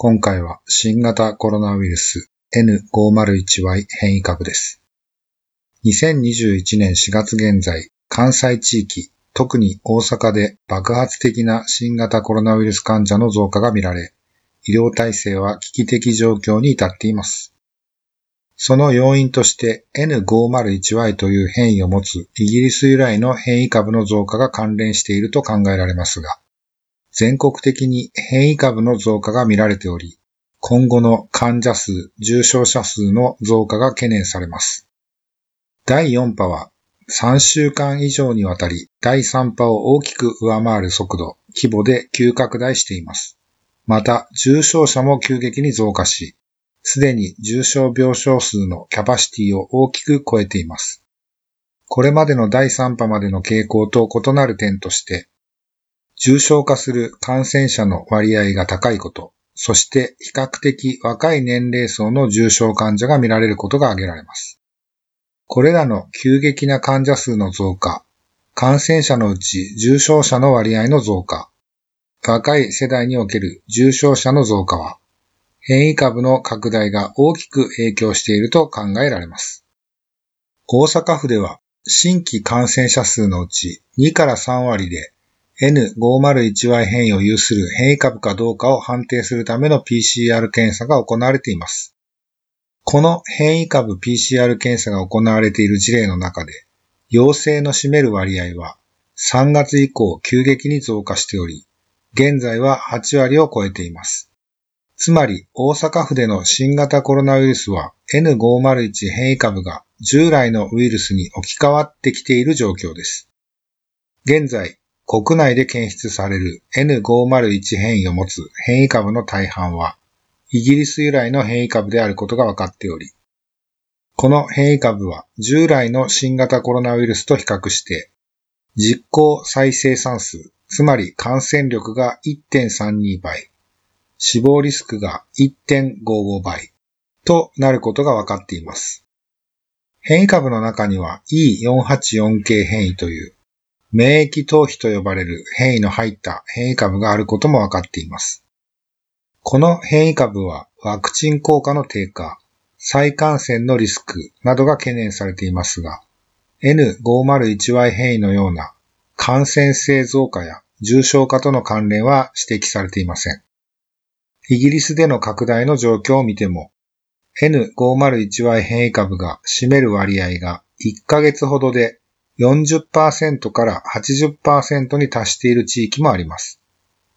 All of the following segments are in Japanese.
今回は新型コロナウイルス N501Y 変異株です。2021年4月現在、関西地域、特に大阪で爆発的な新型コロナウイルス患者の増加が見られ、医療体制は危機的状況に至っています。その要因として N501Y という変異を持つイギリス由来の変異株の増加が関連していると考えられますが、全国的に変異株の増加が見られており、今後の患者数、重症者数の増加が懸念されます。第4波は3週間以上にわたり第3波を大きく上回る速度、規模で急拡大しています。また、重症者も急激に増加し、すでに重症病床数のキャパシティを大きく超えています。これまでの第3波までの傾向と異なる点として、重症化する感染者の割合が高いこと、そして比較的若い年齢層の重症患者が見られることが挙げられます。これらの急激な患者数の増加、感染者のうち重症者の割合の増加、若い世代における重症者の増加は、変異株の拡大が大きく影響していると考えられます。大阪府では新規感染者数のうち2から3割で N501Y 変異を有する変異株かどうかを判定するための PCR 検査が行われています。この変異株 PCR 検査が行われている事例の中で、陽性の占める割合は3月以降急激に増加しており、現在は8割を超えています。つまり、大阪府での新型コロナウイルスは N501 変異株が従来のウイルスに置き換わってきている状況です。現在、国内で検出される N501 変異を持つ変異株の大半は、イギリス由来の変異株であることが分かっており、この変異株は従来の新型コロナウイルスと比較して、実行再生産数、つまり感染力が1.32倍、死亡リスクが1.55倍となることが分かっています。変異株の中には E484 系変異という免疫逃避と呼ばれる変異の入った変異株があることも分かっています。この変異株はワクチン効果の低下、再感染のリスクなどが懸念されていますが、N501Y 変異のような感染性増加や重症化との関連は指摘されていません。イギリスでの拡大の状況を見ても、N501Y 変異株が占める割合が1ヶ月ほどで40%から80%に達している地域もあります。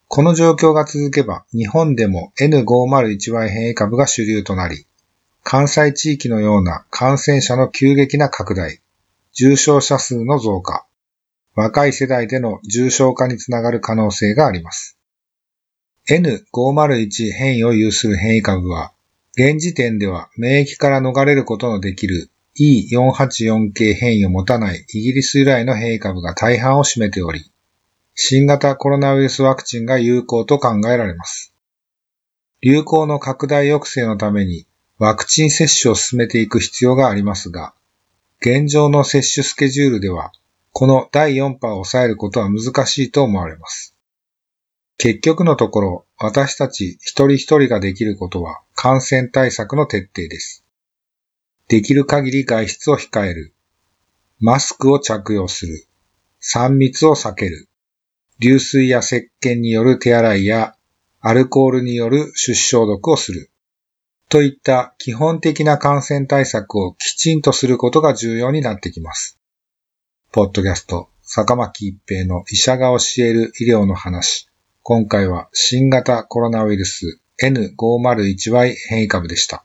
この状況が続けば、日本でも N501Y 変異株が主流となり、関西地域のような感染者の急激な拡大、重症者数の増加、若い世代での重症化につながる可能性があります。N501 変異を有する変異株は、現時点では免疫から逃れることのできる E484 系変異を持たないイギリス由来の変異株が大半を占めており、新型コロナウイルスワクチンが有効と考えられます。流行の拡大抑制のためにワクチン接種を進めていく必要がありますが、現状の接種スケジュールでは、この第4波を抑えることは難しいと思われます。結局のところ、私たち一人一人ができることは感染対策の徹底です。できる限り外出を控える。マスクを着用する。3密を避ける。流水や石鹸による手洗いやアルコールによる手指消毒をする。といった基本的な感染対策をきちんとすることが重要になってきます。ポッドキャスト、坂巻一平の医者が教える医療の話。今回は新型コロナウイルス N501Y 変異株でした。